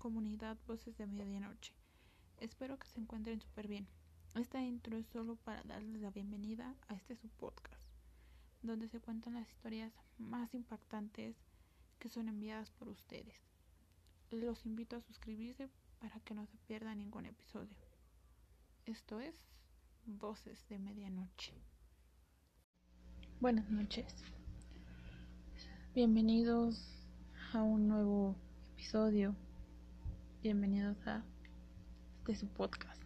comunidad Voces de Medianoche. Espero que se encuentren súper bien. Esta intro es solo para darles la bienvenida a este su podcast, donde se cuentan las historias más impactantes que son enviadas por ustedes. Los invito a suscribirse para que no se pierda ningún episodio. Esto es Voces de Medianoche. Buenas noches. Bienvenidos a un nuevo episodio. Bienvenidos a este su podcast.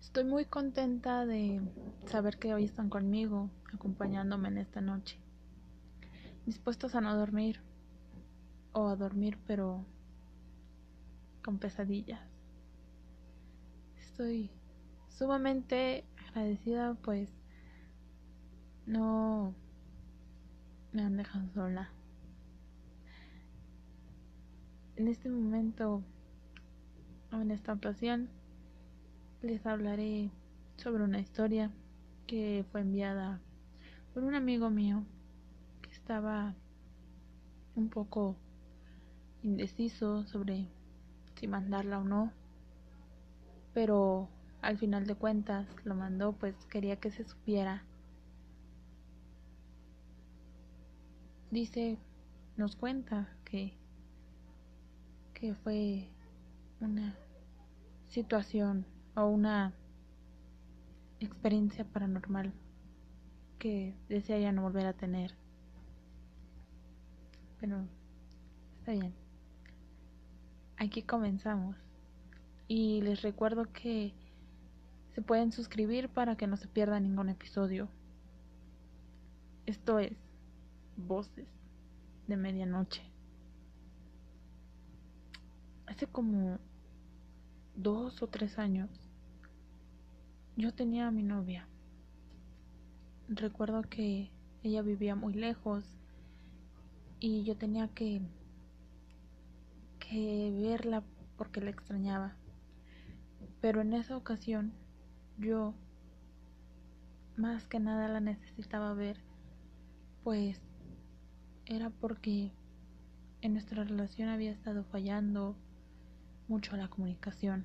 Estoy muy contenta de saber que hoy están conmigo, acompañándome en esta noche. Dispuestos a no dormir o a dormir pero con pesadillas. Estoy sumamente agradecida pues no me han dejado sola. En este momento, en esta ocasión, les hablaré sobre una historia que fue enviada por un amigo mío que estaba un poco indeciso sobre si mandarla o no, pero al final de cuentas lo mandó pues quería que se supiera. Dice, nos cuenta que que fue una situación o una experiencia paranormal que desea ya no volver a tener. Pero está bien. Aquí comenzamos. Y les recuerdo que se pueden suscribir para que no se pierda ningún episodio. Esto es Voces de Medianoche hace como dos o tres años yo tenía a mi novia. Recuerdo que ella vivía muy lejos y yo tenía que que verla porque la extrañaba. Pero en esa ocasión yo más que nada la necesitaba ver, pues era porque en nuestra relación había estado fallando mucho la comunicación.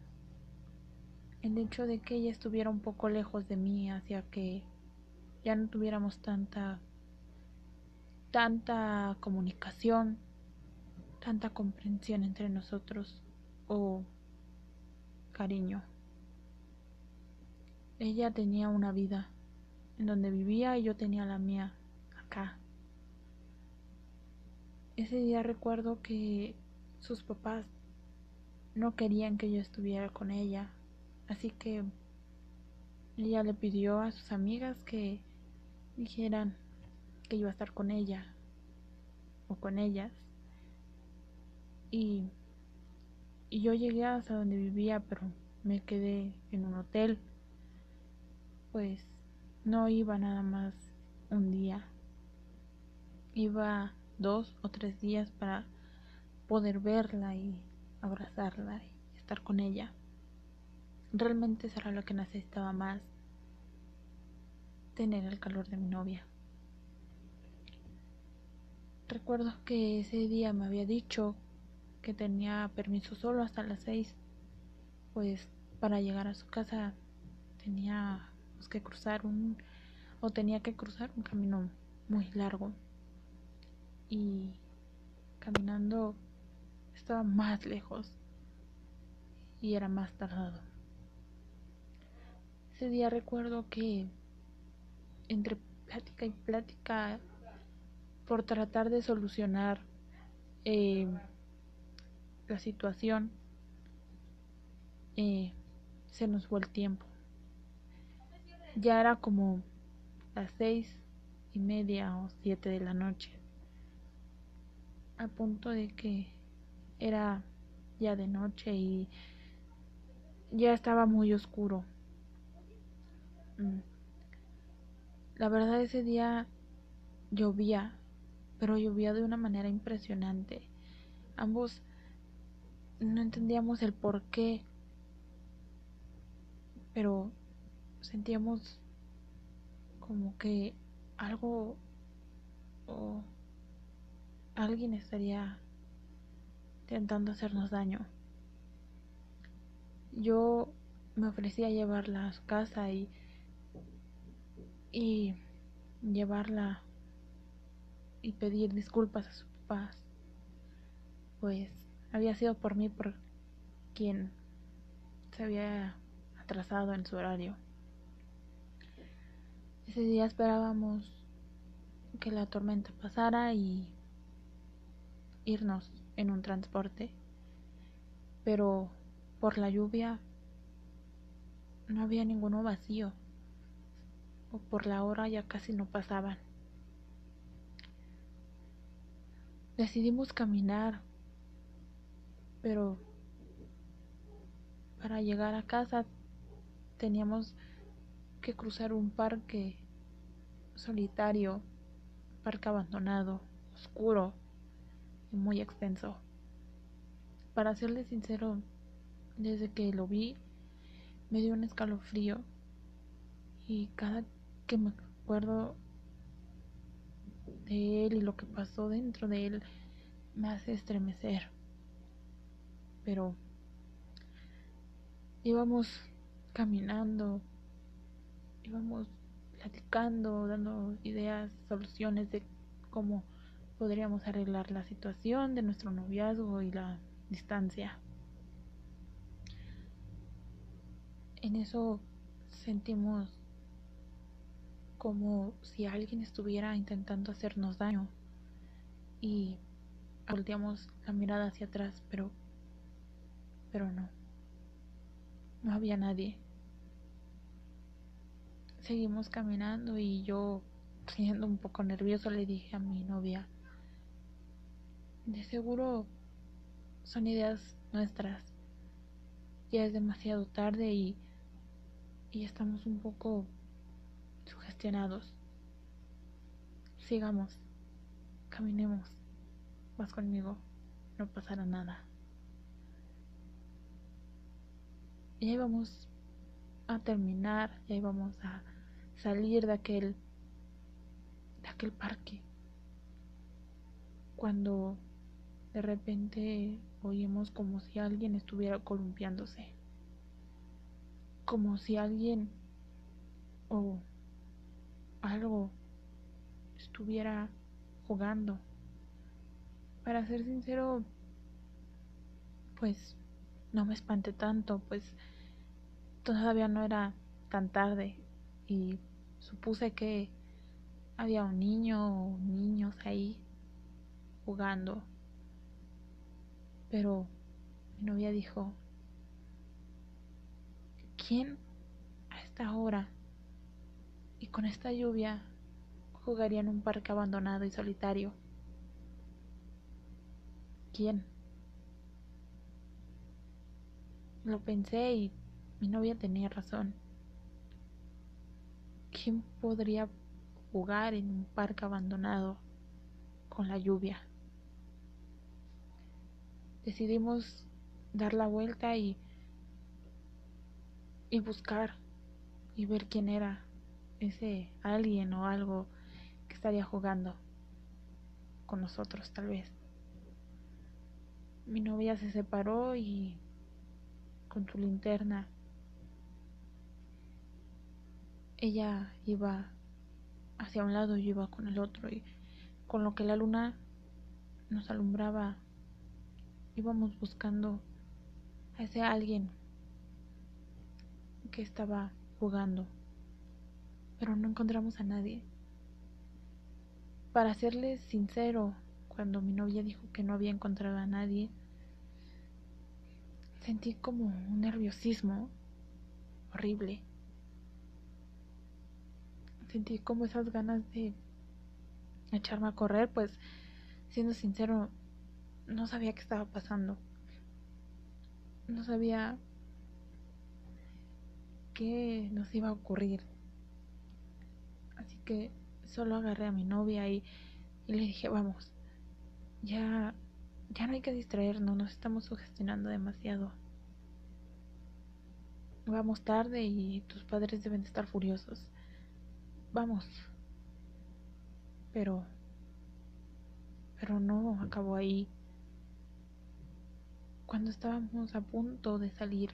El hecho de que ella estuviera un poco lejos de mí hacía que ya no tuviéramos tanta tanta comunicación, tanta comprensión entre nosotros o cariño. Ella tenía una vida en donde vivía y yo tenía la mía acá. Ese día recuerdo que sus papás no querían que yo estuviera con ella, así que ella le pidió a sus amigas que dijeran que iba a estar con ella o con ellas. Y, y yo llegué hasta donde vivía, pero me quedé en un hotel. Pues no iba nada más un día. Iba dos o tres días para poder verla y abrazarla y estar con ella. Realmente eso era lo que necesitaba más, tener el calor de mi novia. Recuerdo que ese día me había dicho que tenía permiso solo hasta las seis, pues para llegar a su casa tenía que cruzar un o tenía que cruzar un camino muy largo y caminando estaba más lejos y era más tardado. Ese día recuerdo que entre plática y plática por tratar de solucionar eh, la situación eh, se nos fue el tiempo. Ya era como las seis y media o siete de la noche. A punto de que era ya de noche y ya estaba muy oscuro. Mm. La verdad ese día llovía, pero llovía de una manera impresionante. Ambos no entendíamos el por qué, pero sentíamos como que algo o alguien estaría intentando hacernos daño. Yo me ofrecí a llevarla a su casa y, y llevarla y pedir disculpas a sus papás, pues había sido por mí por quien se había atrasado en su horario. Ese día esperábamos que la tormenta pasara y irnos en un transporte, pero por la lluvia no había ninguno vacío, o por la hora ya casi no pasaban. Decidimos caminar, pero para llegar a casa teníamos que cruzar un parque solitario, parque abandonado, oscuro muy extenso. Para serle sincero, desde que lo vi me dio un escalofrío y cada que me acuerdo de él y lo que pasó dentro de él me hace estremecer. Pero íbamos caminando, íbamos platicando, dando ideas, soluciones de cómo podríamos arreglar la situación de nuestro noviazgo y la distancia. En eso sentimos como si alguien estuviera intentando hacernos daño y volteamos la mirada hacia atrás, pero pero no. No había nadie. Seguimos caminando y yo, siendo un poco nervioso, le dije a mi novia, de seguro son ideas nuestras. Ya es demasiado tarde y, y estamos un poco sugestionados. Sigamos, caminemos, vas conmigo, no pasará nada. Ya íbamos a terminar, ya íbamos a salir de aquel de aquel parque. Cuando de repente oímos como si alguien estuviera columpiándose. Como si alguien o algo estuviera jugando. Para ser sincero, pues no me espanté tanto, pues todavía no era tan tarde y supuse que había un niño o niños ahí jugando. Pero mi novia dijo, ¿quién a esta hora y con esta lluvia jugaría en un parque abandonado y solitario? ¿Quién? Lo pensé y mi novia tenía razón. ¿Quién podría jugar en un parque abandonado con la lluvia? Decidimos dar la vuelta y, y buscar y ver quién era ese alguien o algo que estaría jugando con nosotros tal vez. Mi novia se separó y con su linterna ella iba hacia un lado y yo iba con el otro y con lo que la luna nos alumbraba íbamos buscando a ese alguien que estaba jugando pero no encontramos a nadie. Para serles sincero cuando mi novia dijo que no había encontrado a nadie sentí como un nerviosismo horrible. Sentí como esas ganas de echarme a correr, pues siendo sincero, no sabía qué estaba pasando. No sabía qué nos iba a ocurrir. Así que solo agarré a mi novia y, le dije, vamos, ya, ya no hay que distraernos, nos estamos sugestionando demasiado. Vamos tarde y tus padres deben de estar furiosos vamos. Pero, pero no acabó ahí. Cuando estábamos a punto de salir,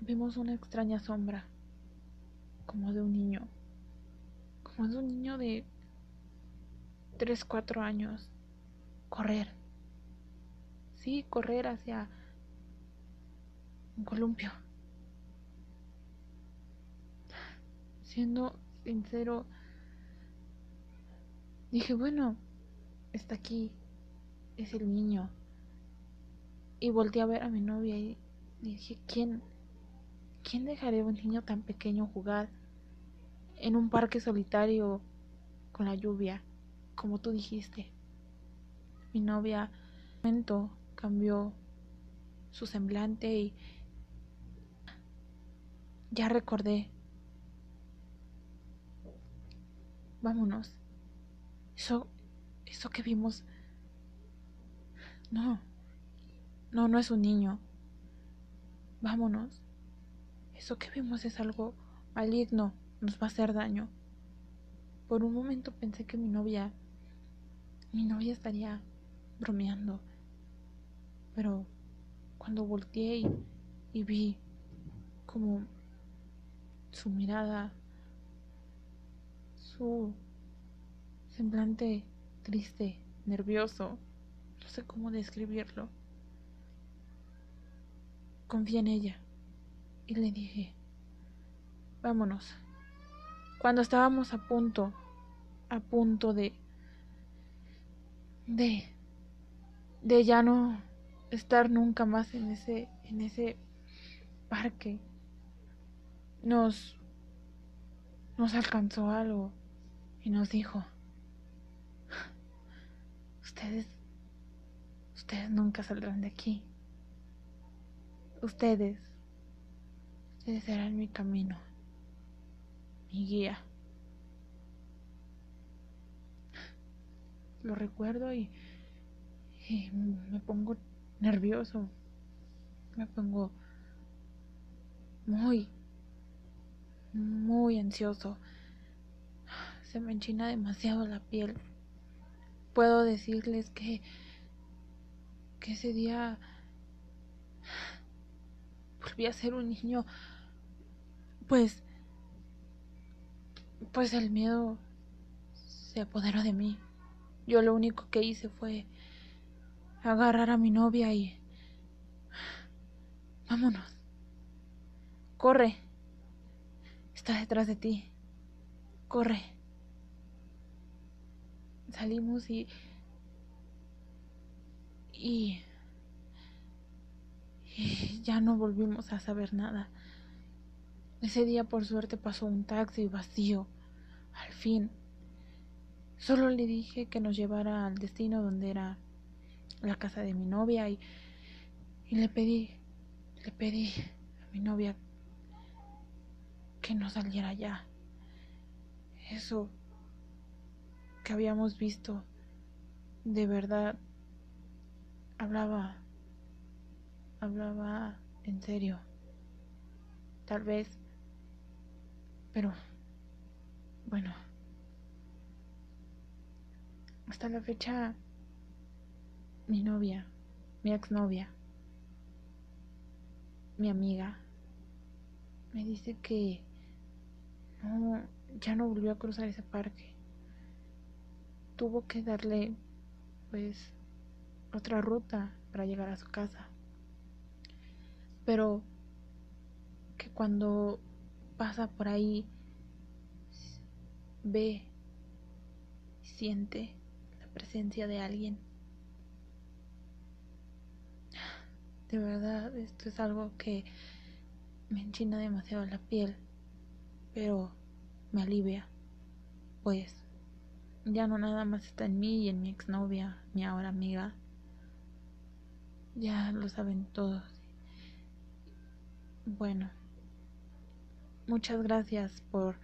vimos una extraña sombra, como de un niño, como de un niño de 3, 4 años, correr. Sí, correr hacia un columpio. Siendo sincero, dije, bueno, está aquí, es el niño. Y volteé a ver a mi novia y dije, ¿quién, quién dejaría a un niño tan pequeño jugar en un parque solitario con la lluvia, como tú dijiste? Mi novia momento cambió su semblante y ya recordé. Vámonos. Eso, eso que vimos. No. No, no es un niño. Vámonos. Eso que vimos es algo maligno. Nos va a hacer daño. Por un momento pensé que mi novia... Mi novia estaría bromeando. Pero cuando volteé y, vi como su mirada, su semblante triste, nervioso, no sé cómo describirlo. Confié en ella y le dije, vámonos. Cuando estábamos a punto, a punto de, de, de ya no estar nunca más en ese, en ese parque. Nos, nos alcanzó algo y nos dijo, ustedes, ustedes nunca saldrán de aquí. Ustedes, serán mi camino, mi guía. Lo recuerdo y, y me pongo nervioso. Me pongo muy, muy ansioso. Se me enchina demasiado la piel. Puedo decirles que, que ese día volví a ser un niño. Pues, pues el miedo se apoderó de mí. Yo lo único que hice fue agarrar a mi novia y... Vámonos. Corre. Está detrás de ti. Corre. Salimos y... Y... ya no volvimos a saber nada. Ese día por suerte pasó un taxi vacío. Al fin. Solo le dije que nos llevara al destino donde era la casa de mi novia y, y le pedí, le pedí a mi novia que no saliera ya. Eso que habíamos visto de verdad hablaba hablaba en serio. Tal vez pero bueno hasta la fecha mi novia, mi exnovia, mi amiga, me dice que no, ya no volvió a cruzar ese parque. Tuvo que darle, pues, otra ruta para llegar a su casa. Pero que cuando pasa por ahí, ve, siente la presencia de alguien De verdad, esto es algo que me enchina demasiado la piel, pero me alivia, pues ya no nada más está en mí y en mi exnovia, mi ahora amiga. Ya lo saben todos. Bueno, muchas gracias por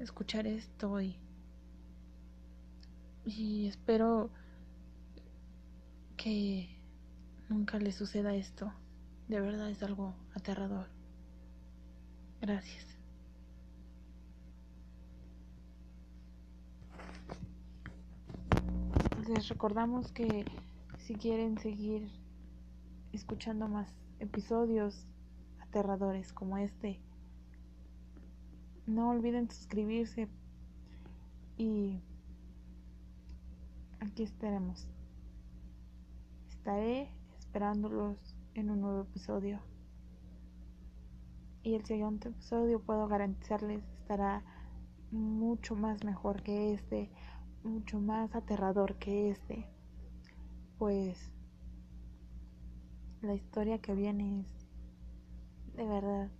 escuchar esto y, y espero que nunca le suceda esto. De verdad es algo aterrador. Gracias. Les recordamos que si quieren seguir escuchando más episodios aterradores como este. No olviden suscribirse y aquí estaremos. Estaré esperándolos en un nuevo episodio. Y el siguiente episodio puedo garantizarles estará mucho más mejor que este, mucho más aterrador que este. Pues la historia que viene es de verdad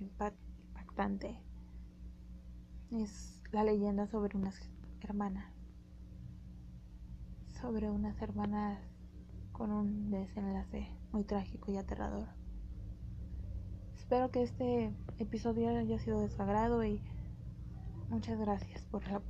impactante. Es la leyenda sobre unas hermanas. Sobre unas hermanas con un desenlace muy trágico y aterrador. Espero que este episodio haya sido de su agrado y muchas gracias por la